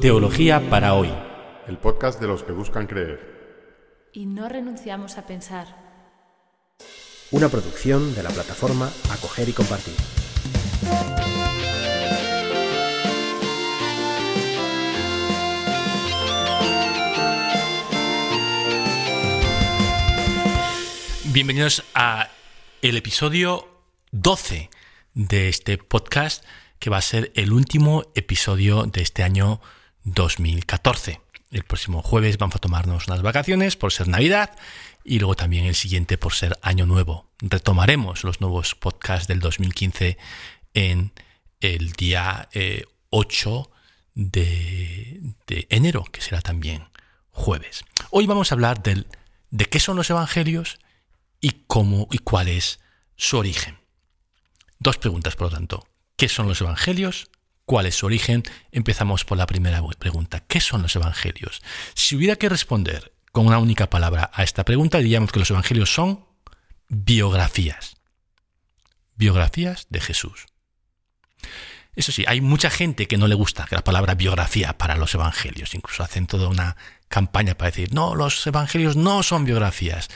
Teología para hoy. El podcast de los que buscan creer. Y no renunciamos a pensar. Una producción de la plataforma Acoger y Compartir. Bienvenidos a el episodio 12 de este podcast que va a ser el último episodio de este año 2014. El próximo jueves vamos a tomarnos unas vacaciones por ser Navidad y luego también el siguiente por ser Año Nuevo. Retomaremos los nuevos podcasts del 2015 en el día 8 eh, de, enero, que será también jueves. Hoy vamos a hablar de qué son los evangelios y cómo y cuál es su origen. Dos preguntas, por lo tanto. ¿Qué son los evangelios? ¿Cuál es su origen? Empezamos por la primera pregunta. ¿Qué son los evangelios? Si hubiera que responder con una única palabra a esta pregunta, diríamos que los evangelios son biografías. Biografías de Jesús. Eso sí, hay mucha gente que no le gusta la palabra biografía para los evangelios. Incluso hacen toda una campaña para decir, no, los evangelios no son biografías.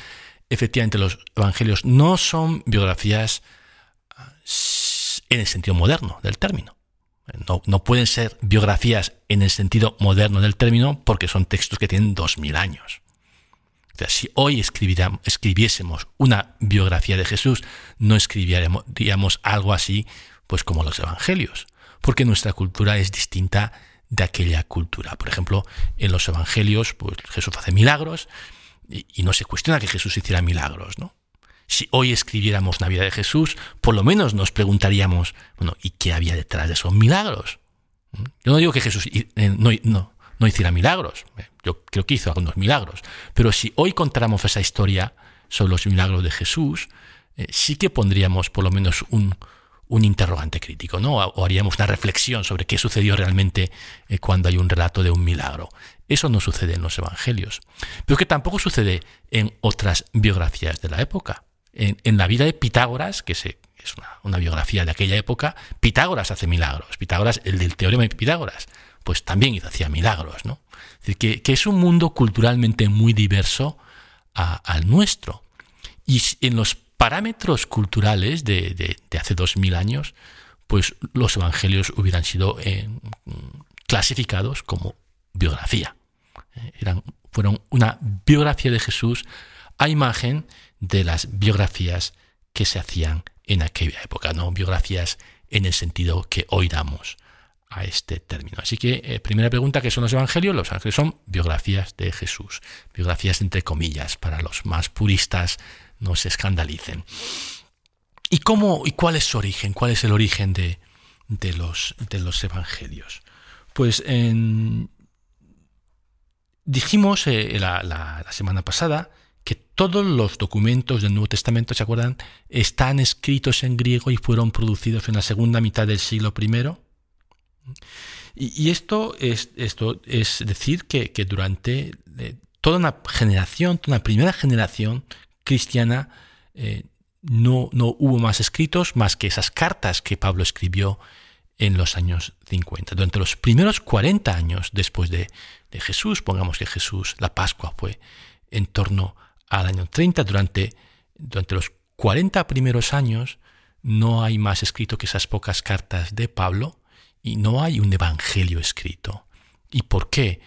Efectivamente, los evangelios no son biografías en el sentido moderno del término. No, pueden ser biografías en el sentido moderno del término porque son textos que tienen dos mil años. O sea, si hoy escribiésemos una biografía de Jesús, no escribiríamos algo así pues como los evangelios, porque nuestra cultura es distinta de aquella cultura. Por ejemplo, en los evangelios pues Jesús hace milagros y no se cuestiona que Jesús hiciera milagros, ¿no? Si hoy escribiéramos Navidad de Jesús, por lo menos nos preguntaríamos, bueno, ¿y qué había detrás de esos milagros? ¿Mm? Yo no digo que Jesús eh, no, no, hiciera milagros, eh, yo creo que hizo algunos milagros, pero si hoy contáramos esa historia sobre los milagros de Jesús, eh, sí que pondríamos por lo menos un, un interrogante crítico, ¿no? O haríamos una reflexión sobre qué sucedió realmente cuando hay un relato de un milagro. Eso no sucede en los evangelios, pero que tampoco sucede en otras biografías de la época en, la vida de Pitágoras, que es una, biografía de aquella época, Pitágoras hace milagros. Pitágoras, el del teorema de Pitágoras, pues también hacía milagros, ¿no? Es decir, que, es un mundo culturalmente muy diverso al nuestro. Y en los parámetros culturales de, hace dos mil años, pues los evangelios hubieran sido eh, clasificados como biografía. Eh, eran, fueron una biografía de Jesús a imagen de las biografías que se hacían en aquella época, no biografías en el sentido que hoy damos a este término. Así que, eh, primera pregunta, ¿qué son los evangelios? Los evangelios son biografías de Jesús, biografías entre comillas, para los más puristas no se escandalicen. ¿Y cómo y cuál es su origen? ¿Cuál es el origen de, los, de los evangelios? Pues dijimos eh, la semana pasada todos los documentos del Nuevo Testamento, ¿se acuerdan?, están escritos en griego y fueron producidos en la segunda mitad del siglo I. Y, esto, es, esto es decir que, durante eh, toda una generación, toda una primera generación cristiana, eh, no, no hubo más escritos más que esas cartas que Pablo escribió en los años 50. Durante los primeros 40 años después de, de Jesús, pongamos que Jesús, la Pascua fue en torno a al año 30, durante, durante los 40 primeros años, no hay más escrito que esas pocas cartas de Pablo y no hay un evangelio escrito. ¿Y por qué?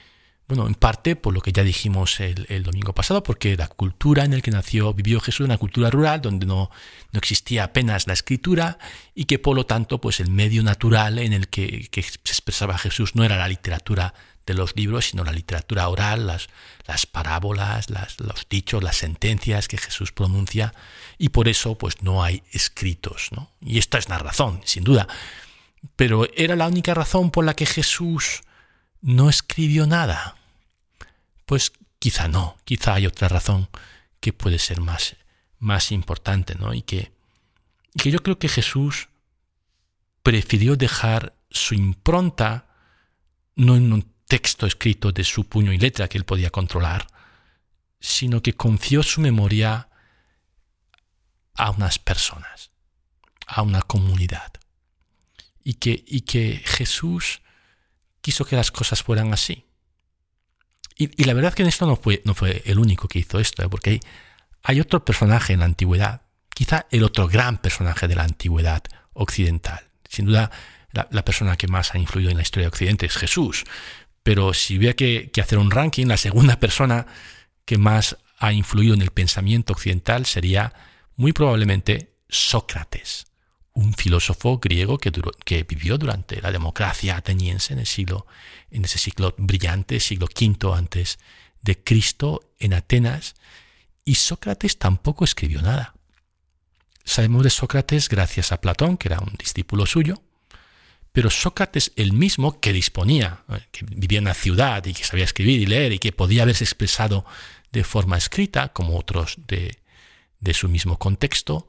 Bueno, en parte por lo que ya dijimos el, domingo pasado, porque la cultura en la que nació, vivió Jesús, una cultura rural donde no, no, existía apenas la escritura y que por lo tanto, pues el medio natural en el que, se expresaba Jesús no era la literatura de los libros, sino la literatura oral, las, las parábolas, las, los dichos, las sentencias que Jesús pronuncia, y por eso pues no hay escritos. ¿no? Y esta es una razón, sin duda. Pero ¿era la única razón por la que Jesús no escribió nada? Pues quizá no, quizá hay otra razón que puede ser más, más importante, ¿no? Y que, que yo creo que Jesús prefirió dejar su impronta no en un texto escrito de su puño y letra que él podía controlar, sino que confió su memoria a unas personas, a una comunidad. Y que, y que Jesús quiso que las cosas fueran así. Y, la verdad que esto no fue, no fue el único que hizo esto, ¿eh? porque hay, hay otro personaje en la antigüedad, quizá el otro gran personaje de la antigüedad occidental. Sin duda, la, persona que más ha influido en la historia de Occidente es Jesús. Pero si hubiera que, hacer un ranking, la segunda persona que más ha influido en el pensamiento occidental sería muy probablemente Sócrates, un filósofo griego que, vivió durante la democracia ateniense en ese siglo brillante, siglo V antes de Cristo en Atenas, y Sócrates tampoco escribió nada. Sabemos de Sócrates gracias a Platón, que era un discípulo suyo, pero Sócrates el mismo, que disponía, eh, que vivía en la ciudad y que sabía escribir y leer y que podía haberse expresado de forma escrita, como otros de, su mismo contexto,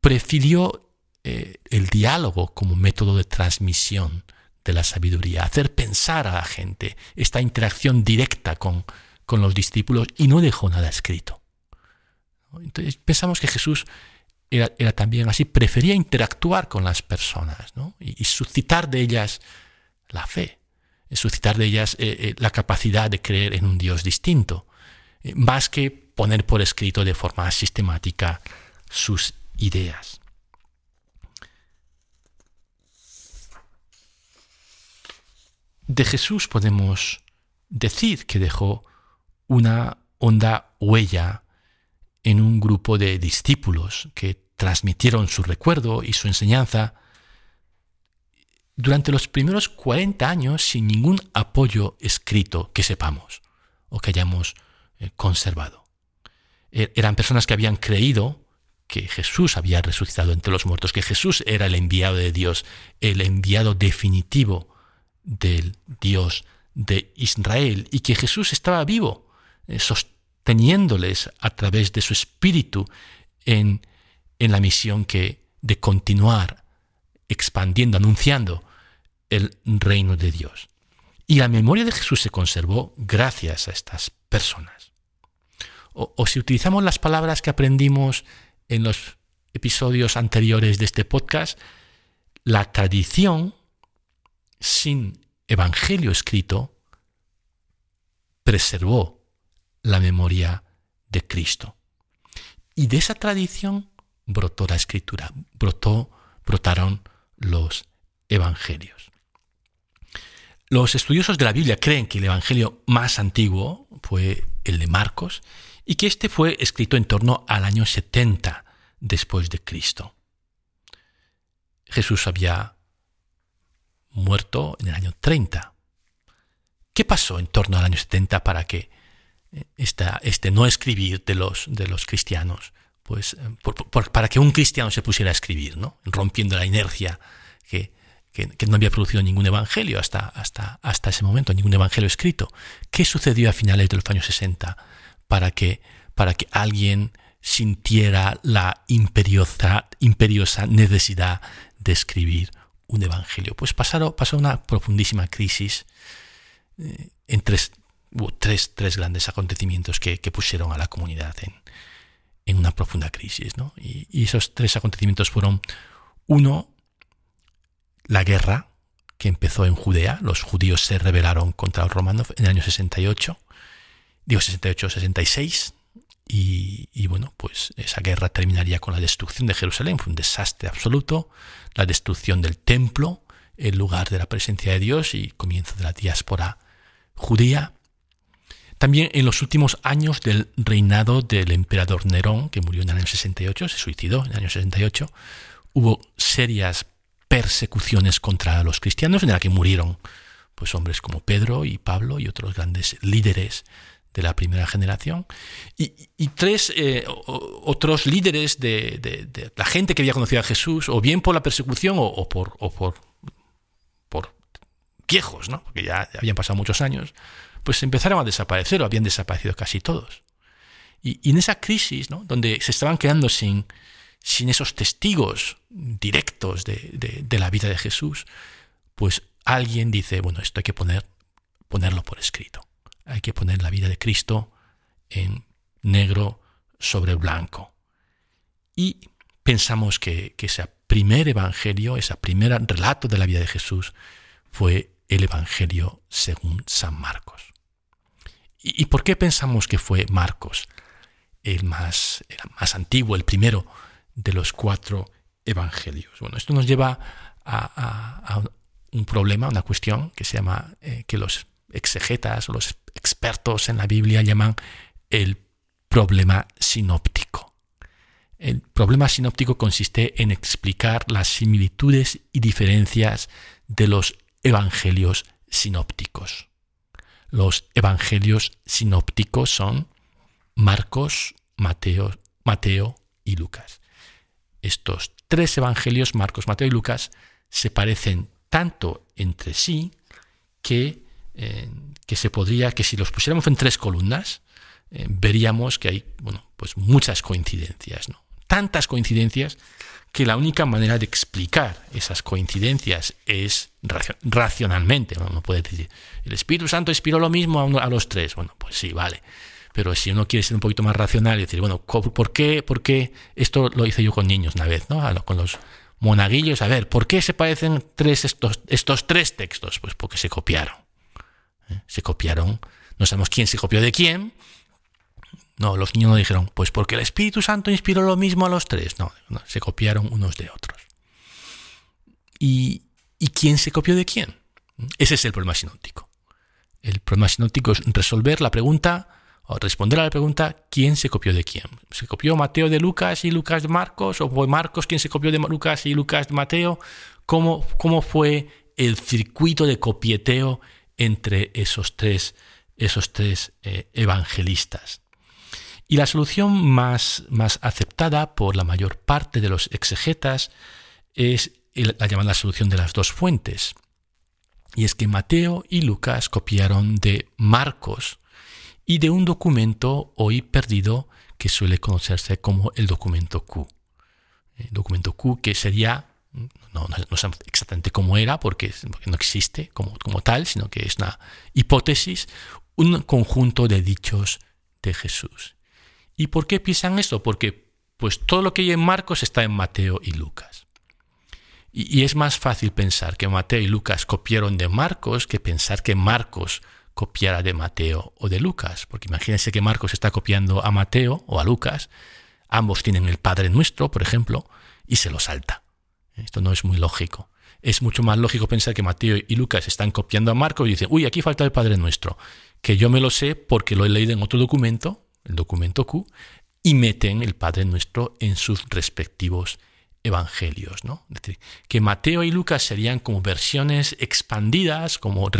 prefirió eh, el diálogo como método de transmisión de la sabiduría, hacer pensar a la gente, esta interacción directa con, con los discípulos y no dejó nada escrito. Entonces pensamos que Jesús era, también así, prefería interactuar con las personas y, suscitar de ellas la fe, suscitar de ellas eh, eh, la capacidad de creer en un Dios distinto, eh, más que poner por escrito de forma sistemática sus ideas. De Jesús podemos decir que dejó una honda huella en un grupo de discípulos que transmitieron su recuerdo y su enseñanza durante los primeros 40 años sin ningún apoyo escrito que sepamos o que hayamos eh, conservado. E-, eran personas que habían creído que Jesús había resucitado entre los muertos, que Jesús era el enviado de Dios, el enviado definitivo del Dios de Israel y que Jesús estaba vivo, eh, sosteniéndoles a través de su espíritu en en la misión que de continuar expandiendo, anunciando el reino de Dios. Y la memoria de Jesús se conservó gracias a estas personas. O, si utilizamos las palabras que aprendimos en los episodios anteriores de este podcast, la tradición sin evangelio escrito preservó la memoria de Cristo. Y de esa tradición brotó la escritura, brotó, brotaron los evangelios. Los estudiosos de la Biblia creen que el evangelio más antiguo fue el de Marcos y que este fue escrito en torno al año 70 después de Cristo. Jesús había muerto en el año 30. ¿Qué pasó en torno al año 70 para que este no escribir de los, de los cristianos pues, eh, para que un cristiano se pusiera a escribir, ¿no? rompiendo la inercia que, no había producido ningún evangelio hasta, hasta, hasta ese momento, ningún evangelio escrito. ¿Qué sucedió a finales de los años 60 para que, para que alguien sintiera la imperiosa, imperiosa necesidad de escribir un evangelio? Pues pasaron, pasó una profundísima crisis eh, en tres, tres, tres grandes acontecimientos que, que pusieron a la comunidad en, en una profunda crisis. ¿no? Y, esos tres acontecimientos fueron, uno, la guerra que empezó en Judea, los judíos se rebelaron contra los romanos en el año 68, digo 68-66, y, bueno, pues esa guerra terminaría con la destrucción de Jerusalén, fue un desastre absoluto, la destrucción del templo, el lugar de la presencia de Dios y comienzo de la diáspora judía. También en los últimos años del reinado del emperador Nerón, que murió en el año 68, se suicidó en el año 68, hubo serias persecuciones contra los cristianos en las que murieron pues hombres como Pedro y Pablo y otros grandes líderes de la primera generación y, tres eh, otros líderes de, la gente que había conocido a Jesús o bien por la persecución o, por, por, por viejos, ¿no? porque ya habían pasado muchos años, pues empezaron a desaparecer o habían desaparecido casi todos. Y, en esa crisis, ¿no? donde se estaban quedando sin, sin esos testigos directos de, la vida de Jesús, pues alguien dice, bueno, esto hay que poner, ponerlo por escrito. Hay que poner la vida de Cristo en negro sobre blanco. Y pensamos que, que ese primer evangelio, ese primer relato de la vida de Jesús, fue el Evangelio según San Marcos. ¿Y por qué pensamos que fue Marcos el más, el más antiguo, el primero de los cuatro evangelios? Bueno, esto nos lleva a, un problema, una cuestión que se llama, eh, que los exegetas los expertos en la Biblia llaman el problema sinóptico. El problema sinóptico consiste en explicar las similitudes y diferencias de los evangelios sinópticos. Los evangelios sinópticos son Marcos, Mateo, Mateo y Lucas. Estos tres evangelios, Marcos, Mateo y Lucas, se parecen tanto entre sí que, que se podría, que si los pusiéramos en tres columnas, eh, veríamos que hay bueno, pues muchas coincidencias, ¿no? tantas coincidencias que la única manera de explicar esas coincidencias es racionalmente. Uno puede decir, el Espíritu Santo inspiró lo mismo a, los tres. Bueno, pues sí, vale. Pero si uno quiere ser un poquito más racional y decir, bueno, ¿por qué, por qué esto lo hice yo con niños una vez, ¿no? con los monaguillos? A ver, ¿por qué se parecen tres estos, estos tres textos? Pues porque se copiaron. Se copiaron. No sabemos quién se copió de quién, no, los niños no dijeron, pues porque el Espíritu Santo inspiró lo mismo a los tres. No, se copiaron unos de otros. ¿Y, quién se copió de quién? Ese es el problema sinóptico. El problema sinóptico es resolver la pregunta o responder a la pregunta quién se copió de quién. ¿Se copió Mateo de Lucas y Lucas de Marcos? ¿O fue Marcos quien se copió de Lucas y Lucas de Mateo? ¿Cómo, cómo fue el circuito de copieteo entre esos tres, esos tres eh, evangelistas? Y la solución más, más aceptada por la mayor parte de los exegetas es la llamada solución de las dos fuentes. Y es que Mateo y Lucas copiaron de Marcos y de un documento hoy perdido que suele conocerse como el documento Q. El documento Q que sería, no, no, sé exactamente cómo era porque, no existe como, como tal, sino que es una hipótesis, un conjunto de dichos de Jesús. ¿Y por qué piensan eso? Porque pues todo lo que hay en Marcos está en Mateo y Lucas. Y, es más fácil pensar que Mateo y Lucas copiaron de Marcos que pensar que Marcos copiara de Mateo o de Lucas. Porque imagínense que Marcos está copiando a Mateo o a Lucas. Ambos tienen el Padre Nuestro, por ejemplo, y se lo salta. Esto no es muy lógico. Es mucho más lógico pensar que Mateo y Lucas están copiando a Marcos y dicen, uy, aquí falta el Padre Nuestro, que yo me lo sé porque lo he leído en otro documento el documento Q, y meten el Padre Nuestro en sus respectivos evangelios. ¿no? Que Mateo y Lucas serían como versiones expandidas, como,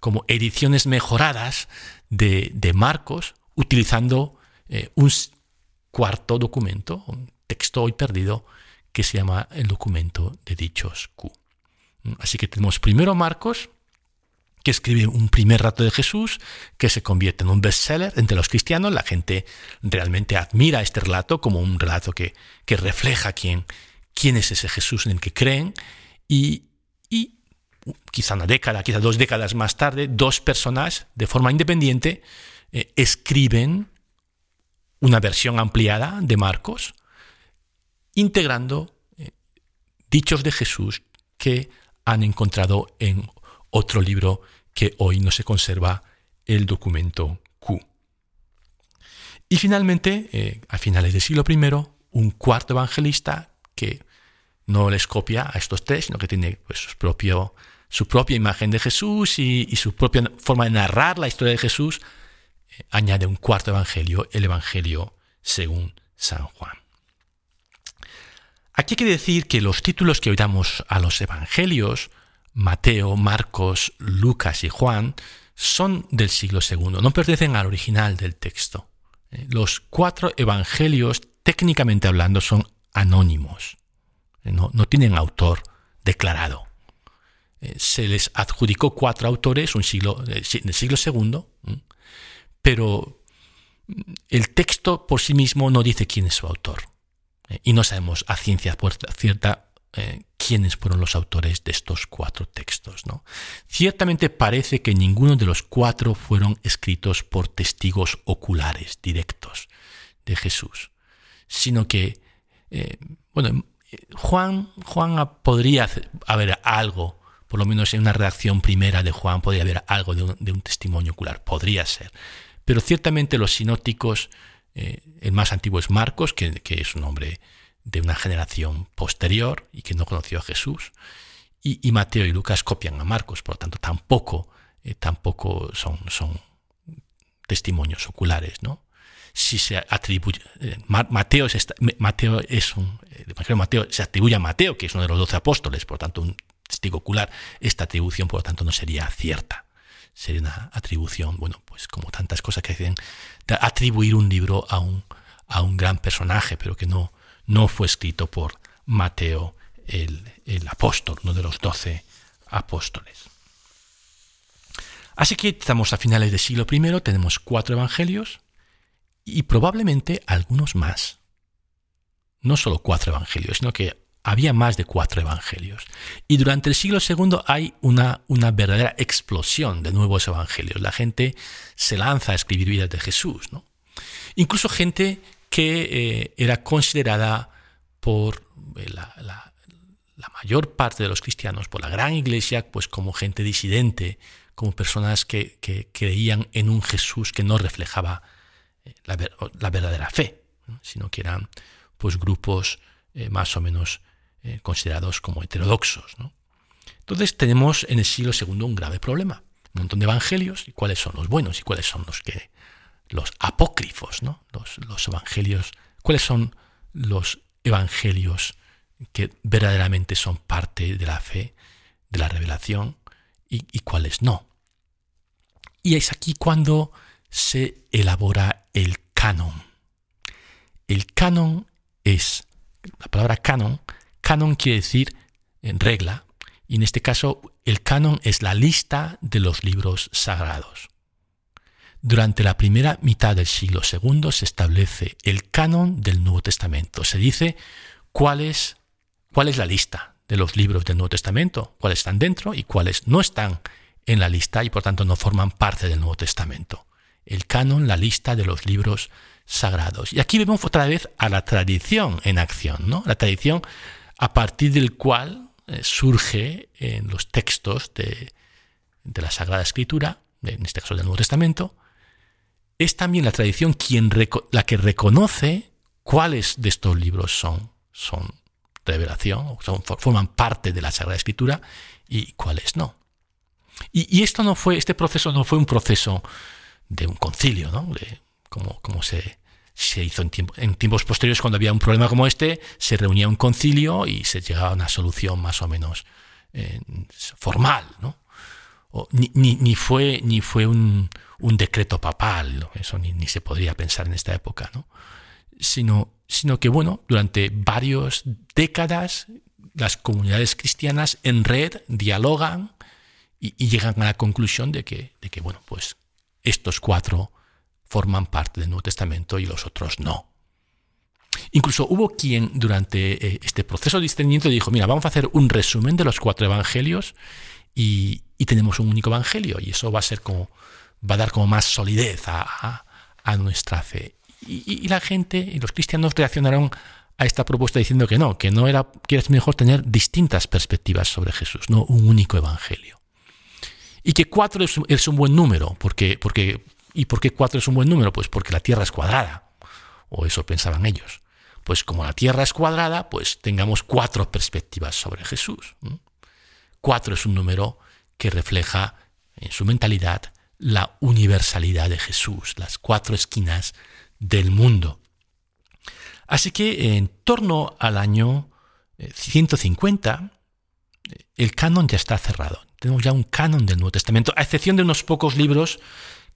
como ediciones mejoradas de, Marcos, utilizando eh, un cuarto documento, un texto hoy perdido, que se llama el documento de dichos Q. Así que tenemos primero Marcos, que escribe un primer rato de Jesús, que se convierte en un bestseller entre los cristianos. La gente realmente admira este relato como un relato que, que refleja quién, quién es ese Jesús en el que creen. Y, y quizá una década, quizá dos décadas más tarde, dos personas de forma independiente eh, escriben una versión ampliada de Marcos, integrando eh, dichos de Jesús que han encontrado en otro libro que hoy no se conserva el documento Q. Y finalmente, eh, a finales del siglo I, un cuarto evangelista que no les copia a estos tres, sino que tiene pues, su, propia imagen de Jesús y, su propia forma de narrar la historia de Jesús, eh, añade un cuarto evangelio, el Evangelio según San Juan. Aquí hay que decir que los títulos que hoy damos a los evangelios Mateo, Marcos, Lucas y Juan son del siglo II, no pertenecen al original del texto. Eh, los cuatro evangelios, técnicamente hablando, son anónimos, eh, no, tienen autor declarado. Eh, se les adjudicó cuatro autores un siglo, siglo II, pero el texto por sí mismo no dice quién es su autor. Y no sabemos a ciencia cierta eh, quiénes fueron los autores de estos cuatro textos. ¿no? Ciertamente parece que ninguno de los cuatro fueron escritos por testigos oculares directos de Jesús, sino que, eh, bueno, Juan, Juan podría haber algo por lo menos en una redacción primera de Juan podría haber algo de un, testimonio ocular, podría ser. Pero ciertamente los sinópticos, eh, el más antiguo es Marcos, que, es un hombre de una generación posterior y que no conoció a Jesús, y, Mateo y Lucas copian a Marcos, por lo tanto tampoco, eh, tampoco son, son testimonios oculares, ¿no? Si se atribuye, eh, Mateo, es, Mateo es un, Mateo se atribuye a Mateo, que es uno de los doce apóstoles, por lo tanto un testigo ocular, esta atribución por lo tanto no sería cierta. Sería una atribución, bueno, pues como tantas cosas que dicen, de atribuir un libro a un, a un gran personaje, pero que no, no fue escrito por Mateo el, el apóstol, uno de los doce apóstoles. Así que estamos a finales del siglo I, tenemos cuatro evangelios y probablemente algunos más. No solo cuatro evangelios, sino que había más de cuatro evangelios. Y durante el siglo II hay una, una verdadera explosión de nuevos evangelios. La gente se lanza a escribir vidas de Jesús. ¿no? Incluso gente que eh, era considerada por eh, la, mayor parte de los cristianos, por la gran iglesia, pues como gente disidente, como personas que, creían en un Jesús que no reflejaba eh, la, la verdadera fe, sino que eran pues grupos más o menos eh, considerados como heterodoxos. Entonces tenemos en el siglo II un grave problema. Un montón de evangelios, y cuáles son los buenos y cuáles son los que los apócrifos, ¿no? los, evangelios, cuáles son los evangelios que verdaderamente son parte de la fe, de la revelación, y cuáles no. Y es aquí cuando se elabora el canon. El canon es, la palabra canon Canon quiere decir en regla, y en este caso el canon es la lista de los libros sagrados. Durante la primera mitad del siglo II se establece el canon del Nuevo Testamento. Se dice cuál es, cuál es la lista de los libros del Nuevo Testamento, cuáles están dentro y cuáles no están en la lista y por tanto no forman parte del Nuevo Testamento. El canon, la lista de los libros sagrados. Y aquí vemos otra vez a la tradición en acción, ¿no? La tradición a partir del cual eh, surge en los textos de, la Sagrada Escritura, en este caso del Nuevo Testamento, es también la tradición quien la que reconoce cuáles de estos libros son, son revelación, son, forman parte de la Sagrada Escritura y cuáles no. Y, esto no fue, este proceso no fue un proceso de un concilio, ¿no? como, como se, se hizo en, en, tiempos posteriores, cuando había un problema como este, se reunía un concilio y se llegaba a una solución más o menos eh, formal, ¿no? ni, ni, fue, ni fue un, un decreto papal, eso ni, ni, se podría pensar en esta época, ¿no? Sino, sino que, bueno, durante varias décadas las comunidades cristianas en red dialogan y, y llegan a la conclusión de que, de que, bueno, pues estos cuatro forman parte del Nuevo Testamento y los otros no. Incluso hubo quien durante eh, este proceso de discernimiento dijo, mira, vamos a hacer un resumen de los cuatro evangelios y, tenemos un único evangelio y eso va a ser como, va a dar como más solidez a, nuestra fe. Y, la gente y los cristianos reaccionaron a esta propuesta diciendo que no, que no era, que es mejor tener distintas perspectivas sobre Jesús, no un único evangelio. Y que cuatro es, es un buen número, porque, porque ¿Y por qué cuatro es un buen número? Pues porque la Tierra es cuadrada. O eso pensaban ellos. Pues como la Tierra es cuadrada, pues tengamos cuatro perspectivas sobre Jesús. Cuatro es un número que refleja en su mentalidad la universalidad de Jesús, las cuatro esquinas del mundo. Así que en torno al año 150, eh, el canon ya está cerrado. Tenemos ya un canon del Nuevo Testamento, a excepción de unos pocos libros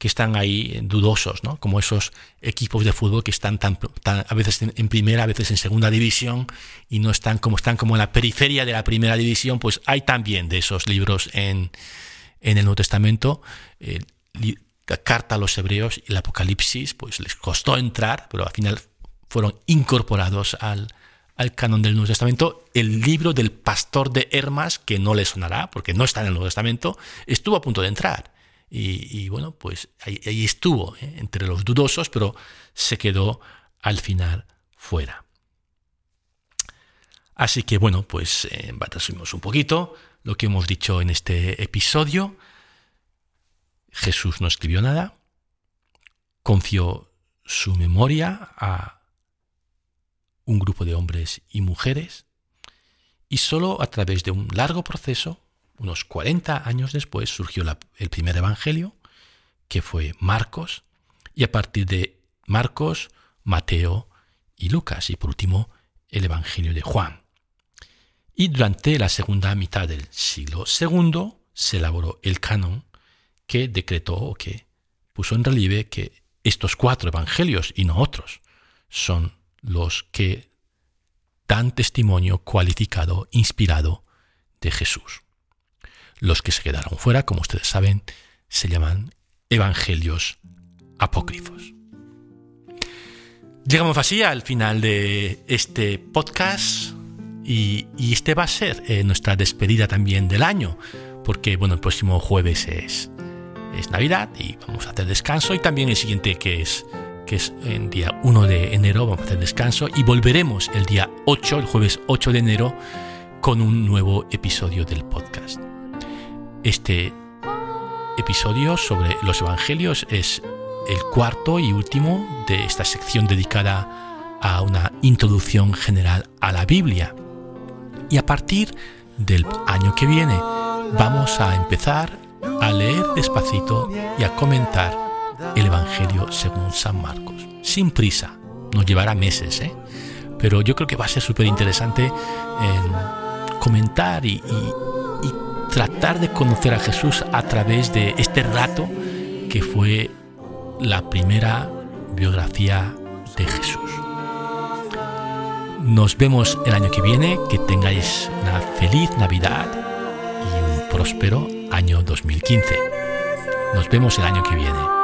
que están ahí dudosos, ¿no? como esos equipos de fútbol que están tan, a veces en, primera, a veces en segunda división y no están como están como en la periferia de la primera división, pues hay también de esos libros en, en el Nuevo Testamento. la carta a los hebreos y el Apocalipsis, pues les costó entrar, pero al final fueron incorporados al, al canon del Nuevo Testamento. El libro del pastor de Hermas, que no le sonará, porque no está en el Nuevo Testamento, estuvo a punto de entrar. Y, bueno, pues ahí, estuvo, ¿eh? entre los dudosos, pero se quedó al final fuera. Así que bueno, pues eh, resumimos un poquito. lo que hemos dicho en este episodio. Jesús no escribió nada, confió su memoria a un grupo de hombres y mujeres y solo a través de un largo proceso, unos 40 años después, surgió el primer evangelio, que fue Marcos, y a partir de Marcos, Mateo y Lucas, y por último el evangelio de Juan. Y durante la segunda mitad del siglo II se elaboró el canon que decretó o que puso en relieve que estos cuatro evangelios y no otros son los que dan testimonio cualificado, inspirado de Jesús. Los que se quedaron fuera, como ustedes saben, se llaman evangelios apócrifos. Llegamos así al final de este podcast y, este va a ser eh, nuestra despedida también del año, porque bueno, el próximo jueves es, es Navidad y vamos a hacer descanso y también el siguiente que es que es el día 1 de enero, vamos a hacer descanso y volveremos el día 8, el jueves 8 de enero, con un nuevo episodio del podcast. Este episodio sobre los evangelios es el cuarto y último de esta sección dedicada a una introducción general a la Biblia. Y a partir del año que viene vamos a empezar a leer despacito y a comentar el Evangelio según San Marcos. Sin prisa, nos llevará meses, ¿eh? pero yo creo que va a ser súper interesante comentar y, tratar de conocer a Jesús a través de este rato que fue la primera biografía de Jesús. Nos vemos el año que viene, que tengáis una feliz Navidad y un próspero año 2015. Nos vemos el año que viene.